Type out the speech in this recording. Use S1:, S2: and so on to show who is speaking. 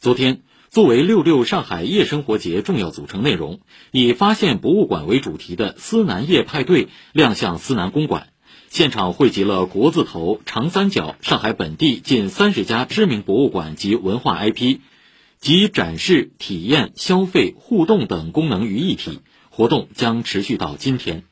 S1: 昨天作为六六上海夜生活节重要组成内容以发现博物馆为主题的思南夜派对亮相思南公馆。现场汇集了国字头长三角上海本地近三十家知名博物馆及文化 ip 集展示体验消费互动等功能于一体。活动将持续到今天。